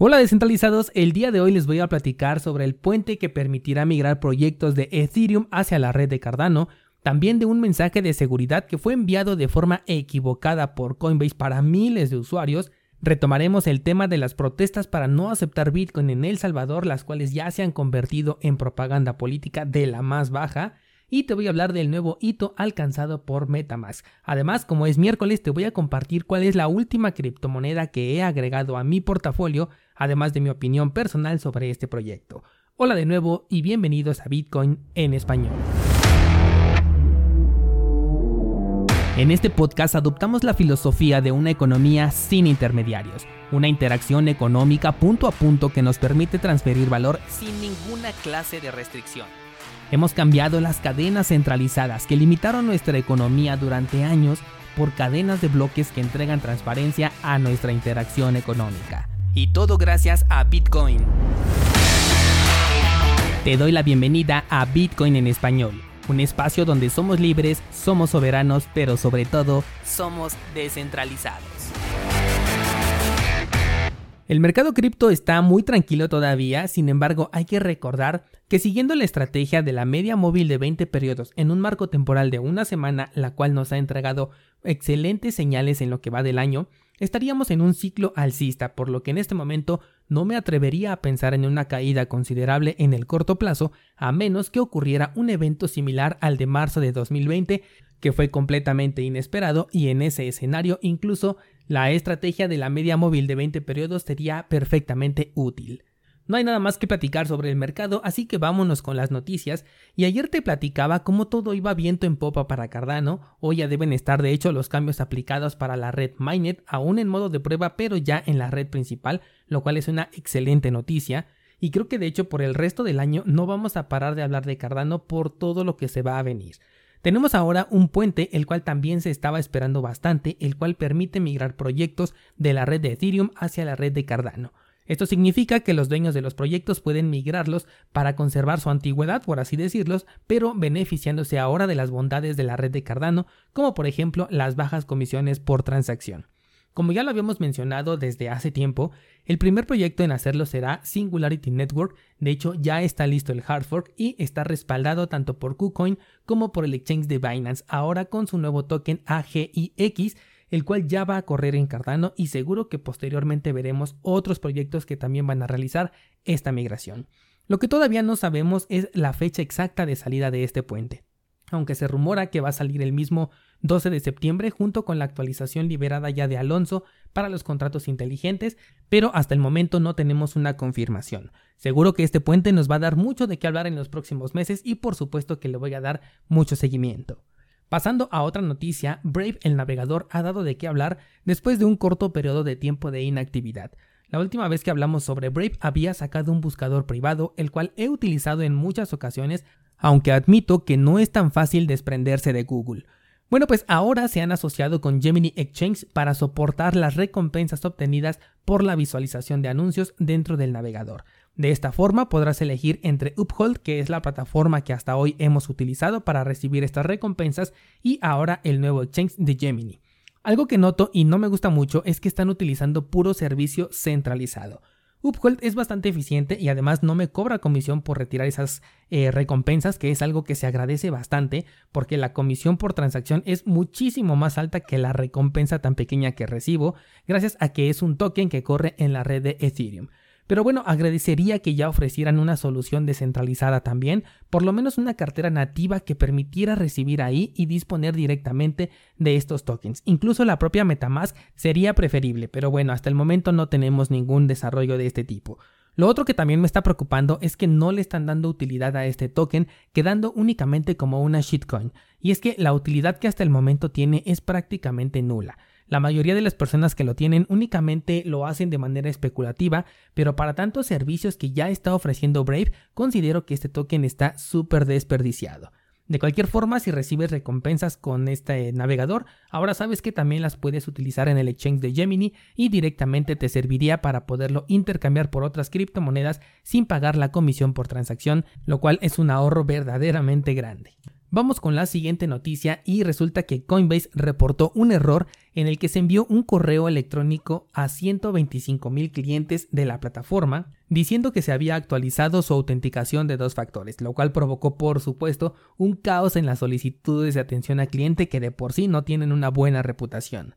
Hola descentralizados, el día de hoy les voy a platicar sobre el puente que permitirá migrar proyectos de Ethereum hacia la red de Cardano, también de un mensaje de seguridad que fue enviado de forma equivocada por Coinbase para miles de usuarios, retomaremos el tema de las protestas para no aceptar Bitcoin en El Salvador, las cuales ya se han convertido en propaganda política de la más baja, y te voy a hablar del nuevo hito alcanzado por Metamask. Además, como es miércoles, te voy a compartir cuál es la última criptomoneda que he agregado a mi portafolio, además de mi opinión personal sobre este proyecto. Hola de nuevo y bienvenidos a Bitcoin en español. En este podcast adoptamos la filosofía de una economía sin intermediarios, una interacción económica punto a punto que nos permite transferir valor sin ninguna clase de restricción. Hemos cambiado las cadenas centralizadas que limitaron nuestra economía durante años por cadenas de bloques que entregan transparencia a nuestra interacción económica. Y todo gracias a Bitcoin. Te doy la bienvenida a Bitcoin en español, un espacio donde somos libres, somos soberanos, pero sobre todo somos descentralizados. El mercado cripto está muy tranquilo todavía, sin embargo hay que recordar que siguiendo la estrategia de la media móvil de 20 periodos en un marco temporal de una semana, la cual nos ha entregado excelentes señales en lo que va del año, estaríamos en un ciclo alcista, por lo que en este momento no me atrevería a pensar en una caída considerable en el corto plazo, a menos que ocurriera un evento similar al de marzo de 2020, que fue completamente inesperado y en ese escenario incluso la estrategia de la media móvil de 20 periodos sería perfectamente útil. No hay nada más que platicar sobre el mercado, así que vámonos con las noticias. Y ayer te platicaba cómo todo iba viento en popa para Cardano. Hoy ya deben estar de hecho los cambios aplicados para la red Mainnet, aún en modo de prueba, pero ya en la red principal, lo cual es una excelente noticia. Y creo que de hecho por el resto del año no vamos a parar de hablar de Cardano por todo lo que se va a venir. Tenemos ahora un puente, el cual también se estaba esperando bastante, el cual permite migrar proyectos de la red de Ethereum hacia la red de Cardano. Esto significa que los dueños de los proyectos pueden migrarlos para conservar su antigüedad, por así decirlos, pero beneficiándose ahora de las bondades de la red de Cardano, como por ejemplo las bajas comisiones por transacción. Como ya lo habíamos mencionado desde hace tiempo, el primer proyecto en hacerlo será Singularity Network, de hecho ya está listo el hard fork y está respaldado tanto por KuCoin como por el exchange de Binance, ahora con su nuevo token AGIX, el cual ya va a correr en Cardano y seguro que posteriormente veremos otros proyectos que también van a realizar esta migración. Lo que todavía no sabemos es la fecha exacta de salida de este puente aunque se rumora que va a salir el mismo 12 de septiembre junto con la actualización liberada ya de Alonso para los contratos inteligentes, pero hasta el momento no tenemos una confirmación. Seguro que este puente nos va a dar mucho de qué hablar en los próximos meses y por supuesto que le voy a dar mucho seguimiento. Pasando a otra noticia, Brave el navegador ha dado de qué hablar después de un corto periodo de tiempo de inactividad. La última vez que hablamos sobre Brave había sacado un buscador privado, el cual he utilizado en muchas ocasiones aunque admito que no es tan fácil desprenderse de Google. Bueno, pues ahora se han asociado con Gemini Exchange para soportar las recompensas obtenidas por la visualización de anuncios dentro del navegador. De esta forma podrás elegir entre Uphold, que es la plataforma que hasta hoy hemos utilizado para recibir estas recompensas, y ahora el nuevo exchange de Gemini. Algo que noto y no me gusta mucho es que están utilizando puro servicio centralizado. Uphold es bastante eficiente y además no me cobra comisión por retirar esas eh, recompensas, que es algo que se agradece bastante porque la comisión por transacción es muchísimo más alta que la recompensa tan pequeña que recibo, gracias a que es un token que corre en la red de Ethereum. Pero bueno, agradecería que ya ofrecieran una solución descentralizada también, por lo menos una cartera nativa que permitiera recibir ahí y disponer directamente de estos tokens. Incluso la propia Metamask sería preferible, pero bueno, hasta el momento no tenemos ningún desarrollo de este tipo. Lo otro que también me está preocupando es que no le están dando utilidad a este token, quedando únicamente como una shitcoin. Y es que la utilidad que hasta el momento tiene es prácticamente nula. La mayoría de las personas que lo tienen únicamente lo hacen de manera especulativa, pero para tantos servicios que ya está ofreciendo Brave, considero que este token está súper desperdiciado. De cualquier forma, si recibes recompensas con este navegador, ahora sabes que también las puedes utilizar en el exchange de Gemini y directamente te serviría para poderlo intercambiar por otras criptomonedas sin pagar la comisión por transacción, lo cual es un ahorro verdaderamente grande. Vamos con la siguiente noticia y resulta que Coinbase reportó un error en el que se envió un correo electrónico a 125 mil clientes de la plataforma diciendo que se había actualizado su autenticación de dos factores, lo cual provocó por supuesto un caos en las solicitudes de atención al cliente que de por sí no tienen una buena reputación.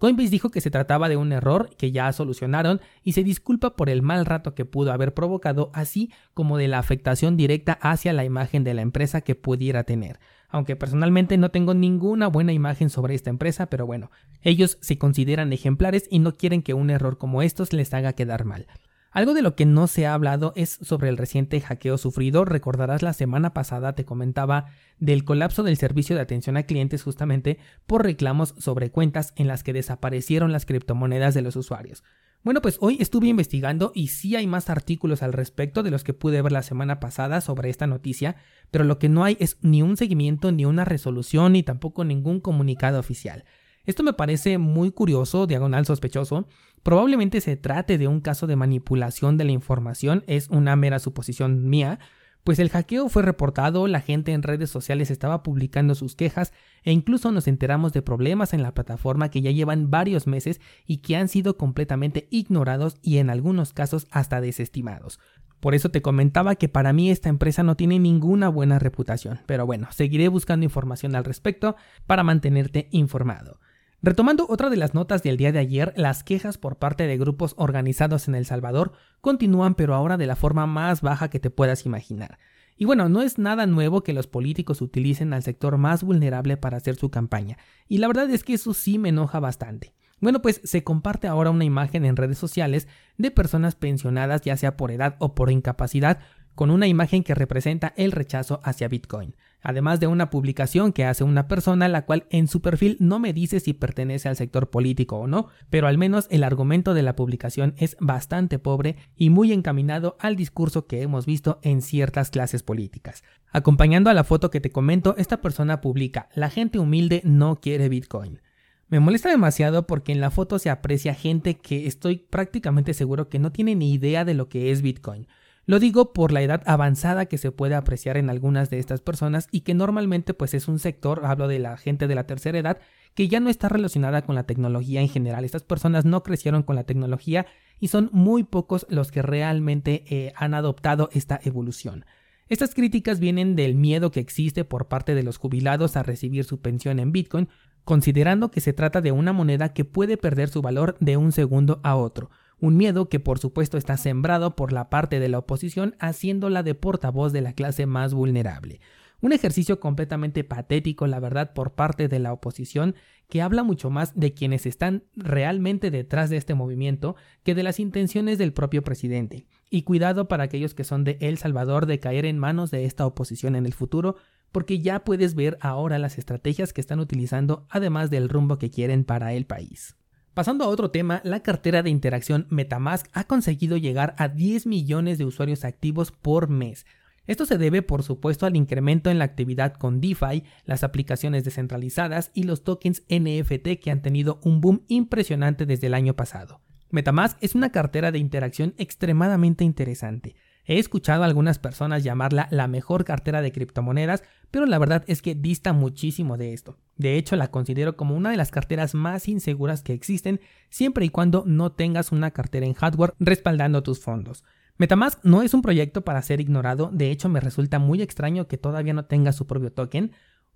Coinbase dijo que se trataba de un error que ya solucionaron y se disculpa por el mal rato que pudo haber provocado, así como de la afectación directa hacia la imagen de la empresa que pudiera tener. Aunque personalmente no tengo ninguna buena imagen sobre esta empresa, pero bueno, ellos se consideran ejemplares y no quieren que un error como estos les haga quedar mal. Algo de lo que no se ha hablado es sobre el reciente hackeo sufrido. Recordarás la semana pasada te comentaba del colapso del servicio de atención a clientes justamente por reclamos sobre cuentas en las que desaparecieron las criptomonedas de los usuarios. Bueno, pues hoy estuve investigando y sí hay más artículos al respecto de los que pude ver la semana pasada sobre esta noticia, pero lo que no hay es ni un seguimiento, ni una resolución, ni tampoco ningún comunicado oficial. Esto me parece muy curioso, diagonal sospechoso. Probablemente se trate de un caso de manipulación de la información, es una mera suposición mía, pues el hackeo fue reportado, la gente en redes sociales estaba publicando sus quejas e incluso nos enteramos de problemas en la plataforma que ya llevan varios meses y que han sido completamente ignorados y en algunos casos hasta desestimados. Por eso te comentaba que para mí esta empresa no tiene ninguna buena reputación, pero bueno, seguiré buscando información al respecto para mantenerte informado. Retomando otra de las notas del día de ayer, las quejas por parte de grupos organizados en El Salvador continúan pero ahora de la forma más baja que te puedas imaginar. Y bueno, no es nada nuevo que los políticos utilicen al sector más vulnerable para hacer su campaña, y la verdad es que eso sí me enoja bastante. Bueno, pues se comparte ahora una imagen en redes sociales de personas pensionadas ya sea por edad o por incapacidad con una imagen que representa el rechazo hacia Bitcoin, además de una publicación que hace una persona la cual en su perfil no me dice si pertenece al sector político o no, pero al menos el argumento de la publicación es bastante pobre y muy encaminado al discurso que hemos visto en ciertas clases políticas. Acompañando a la foto que te comento, esta persona publica, la gente humilde no quiere Bitcoin. Me molesta demasiado porque en la foto se aprecia gente que estoy prácticamente seguro que no tiene ni idea de lo que es Bitcoin. Lo digo por la edad avanzada que se puede apreciar en algunas de estas personas y que normalmente pues es un sector, hablo de la gente de la tercera edad, que ya no está relacionada con la tecnología en general. Estas personas no crecieron con la tecnología y son muy pocos los que realmente eh, han adoptado esta evolución. Estas críticas vienen del miedo que existe por parte de los jubilados a recibir su pensión en Bitcoin, considerando que se trata de una moneda que puede perder su valor de un segundo a otro un miedo que por supuesto está sembrado por la parte de la oposición haciéndola de portavoz de la clase más vulnerable. Un ejercicio completamente patético, la verdad, por parte de la oposición, que habla mucho más de quienes están realmente detrás de este movimiento que de las intenciones del propio presidente. Y cuidado para aquellos que son de El Salvador de caer en manos de esta oposición en el futuro, porque ya puedes ver ahora las estrategias que están utilizando, además del rumbo que quieren para el país. Pasando a otro tema, la cartera de interacción Metamask ha conseguido llegar a 10 millones de usuarios activos por mes. Esto se debe, por supuesto, al incremento en la actividad con DeFi, las aplicaciones descentralizadas y los tokens NFT que han tenido un boom impresionante desde el año pasado. Metamask es una cartera de interacción extremadamente interesante. He escuchado a algunas personas llamarla la mejor cartera de criptomonedas, pero la verdad es que dista muchísimo de esto. De hecho, la considero como una de las carteras más inseguras que existen, siempre y cuando no tengas una cartera en hardware respaldando tus fondos. Metamask no es un proyecto para ser ignorado, de hecho me resulta muy extraño que todavía no tenga su propio token,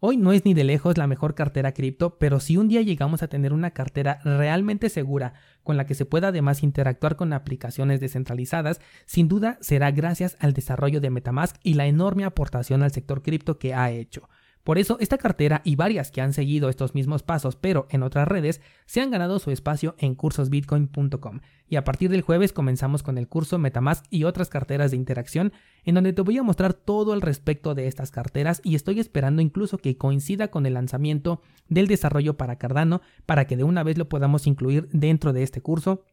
Hoy no es ni de lejos la mejor cartera cripto, pero si un día llegamos a tener una cartera realmente segura con la que se pueda además interactuar con aplicaciones descentralizadas, sin duda será gracias al desarrollo de Metamask y la enorme aportación al sector cripto que ha hecho. Por eso, esta cartera y varias que han seguido estos mismos pasos, pero en otras redes, se han ganado su espacio en cursosbitcoin.com. Y a partir del jueves comenzamos con el curso Metamask y otras carteras de interacción, en donde te voy a mostrar todo al respecto de estas carteras y estoy esperando incluso que coincida con el lanzamiento del desarrollo para Cardano para que de una vez lo podamos incluir dentro de este curso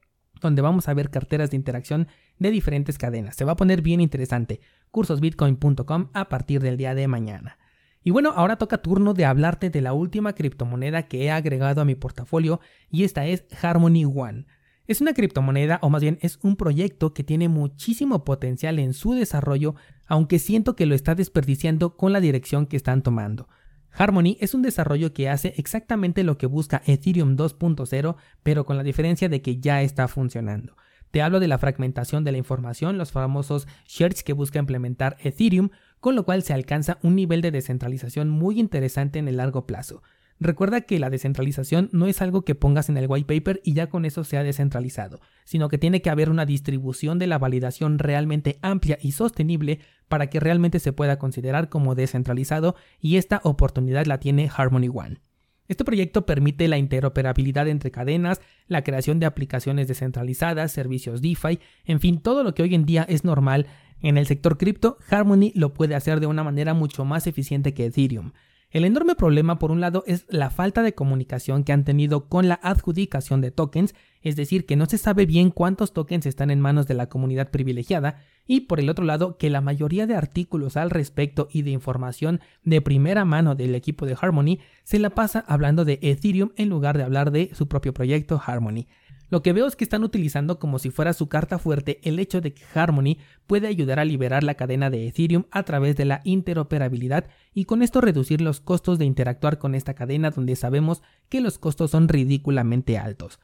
donde vamos a ver carteras de interacción de diferentes cadenas. Se va a poner bien interesante. cursosbitcoin.com a partir del día de mañana. Y bueno, ahora toca turno de hablarte de la última criptomoneda que he agregado a mi portafolio y esta es Harmony One. Es una criptomoneda, o más bien es un proyecto que tiene muchísimo potencial en su desarrollo, aunque siento que lo está desperdiciando con la dirección que están tomando. Harmony es un desarrollo que hace exactamente lo que busca Ethereum 2.0, pero con la diferencia de que ya está funcionando. Te hablo de la fragmentación de la información, los famosos shards que busca implementar Ethereum, con lo cual se alcanza un nivel de descentralización muy interesante en el largo plazo. Recuerda que la descentralización no es algo que pongas en el white paper y ya con eso sea descentralizado, sino que tiene que haber una distribución de la validación realmente amplia y sostenible para que realmente se pueda considerar como descentralizado y esta oportunidad la tiene Harmony One. Este proyecto permite la interoperabilidad entre cadenas, la creación de aplicaciones descentralizadas, servicios DeFi, en fin, todo lo que hoy en día es normal en el sector cripto, Harmony lo puede hacer de una manera mucho más eficiente que Ethereum. El enorme problema, por un lado, es la falta de comunicación que han tenido con la adjudicación de tokens, es decir, que no se sabe bien cuántos tokens están en manos de la comunidad privilegiada, y por el otro lado, que la mayoría de artículos al respecto y de información de primera mano del equipo de Harmony se la pasa hablando de Ethereum en lugar de hablar de su propio proyecto Harmony. Lo que veo es que están utilizando como si fuera su carta fuerte el hecho de que Harmony puede ayudar a liberar la cadena de Ethereum a través de la interoperabilidad y con esto reducir los costos de interactuar con esta cadena donde sabemos que los costos son ridículamente altos.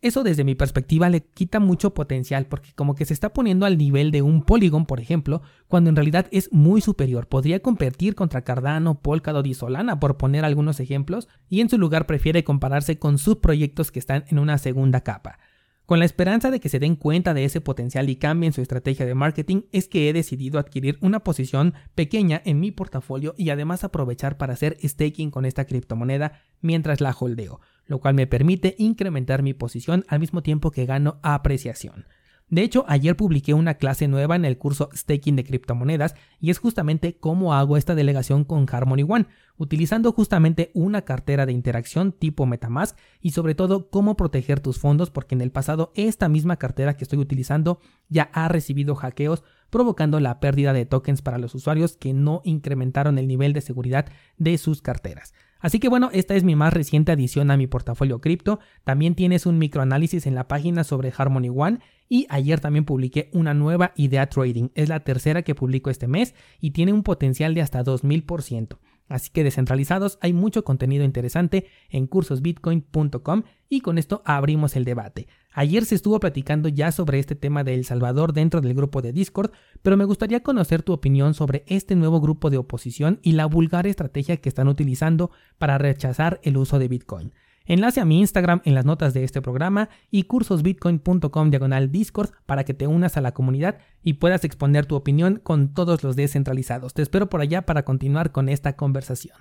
Eso desde mi perspectiva le quita mucho potencial porque como que se está poniendo al nivel de un Polygon, por ejemplo, cuando en realidad es muy superior. Podría competir contra Cardano, Polkadot y Solana, por poner algunos ejemplos, y en su lugar prefiere compararse con sus proyectos que están en una segunda capa. Con la esperanza de que se den cuenta de ese potencial y cambien su estrategia de marketing, es que he decidido adquirir una posición pequeña en mi portafolio y además aprovechar para hacer staking con esta criptomoneda mientras la holdeo lo cual me permite incrementar mi posición al mismo tiempo que gano apreciación. De hecho, ayer publiqué una clase nueva en el curso Staking de criptomonedas y es justamente cómo hago esta delegación con Harmony One, utilizando justamente una cartera de interacción tipo Metamask y sobre todo cómo proteger tus fondos porque en el pasado esta misma cartera que estoy utilizando ya ha recibido hackeos provocando la pérdida de tokens para los usuarios que no incrementaron el nivel de seguridad de sus carteras. Así que bueno, esta es mi más reciente adición a mi portafolio cripto. También tienes un microanálisis en la página sobre Harmony One y ayer también publiqué una nueva idea trading. Es la tercera que publico este mes y tiene un potencial de hasta 2000%. Así que descentralizados hay mucho contenido interesante en cursosbitcoin.com y con esto abrimos el debate. Ayer se estuvo platicando ya sobre este tema de El Salvador dentro del grupo de Discord, pero me gustaría conocer tu opinión sobre este nuevo grupo de oposición y la vulgar estrategia que están utilizando para rechazar el uso de Bitcoin. Enlace a mi Instagram en las notas de este programa y cursosbitcoin.com diagonal Discord para que te unas a la comunidad y puedas exponer tu opinión con todos los descentralizados. Te espero por allá para continuar con esta conversación.